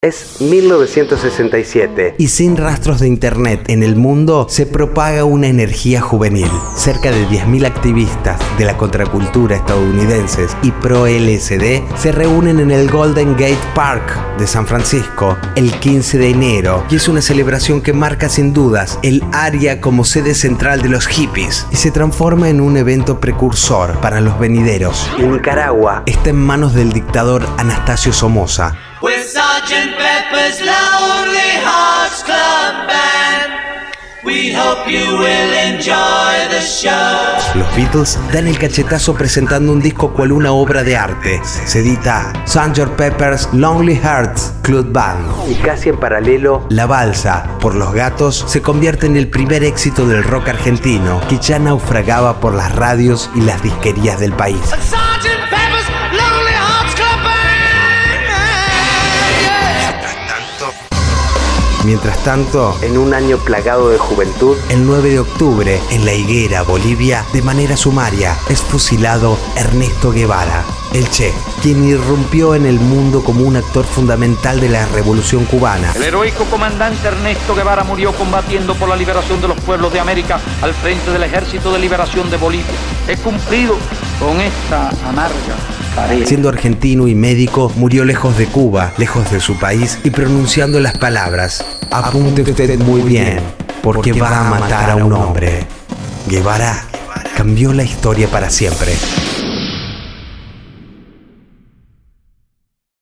Es 1967 y sin rastros de internet en el mundo se propaga una energía juvenil. Cerca de 10.000 activistas de la contracultura estadounidenses y pro LSD se reúnen en el Golden Gate Park de San Francisco el 15 de enero y es una celebración que marca sin dudas el área como sede central de los hippies y se transforma en un evento precursor para los venideros. y Nicaragua Está en manos del dictador Anastasio Somoza With Sergeant Pepper's Lonely Hearts Club Band. We hope you will enjoy the show. Los Beatles dan el cachetazo presentando un disco cual una obra de arte. Se edita Sgt. Pepper's Lonely Hearts Club Band. y casi en paralelo La balsa, por los gatos, se convierte en el primer éxito del rock argentino que ya naufragaba por las radios y las disquerías del país. Mientras tanto, en un año plagado de juventud el 9 de octubre, en La Higuera, Bolivia, de manera sumaria, es fusilado Ernesto Guevara, el Che, quien irrumpió en el mundo como un actor fundamental de la Revolución cubana. El heroico comandante Ernesto Guevara murió combatiendo por la liberación de los pueblos de América al frente del Ejército de Liberación de Bolivia. He cumplido con esta amarga. Siendo argentino y médico, murió lejos de Cuba, lejos de su país y pronunciando las palabras, apunte usted muy bien, porque va a matar a un hombre. Guevara cambió la historia para siempre.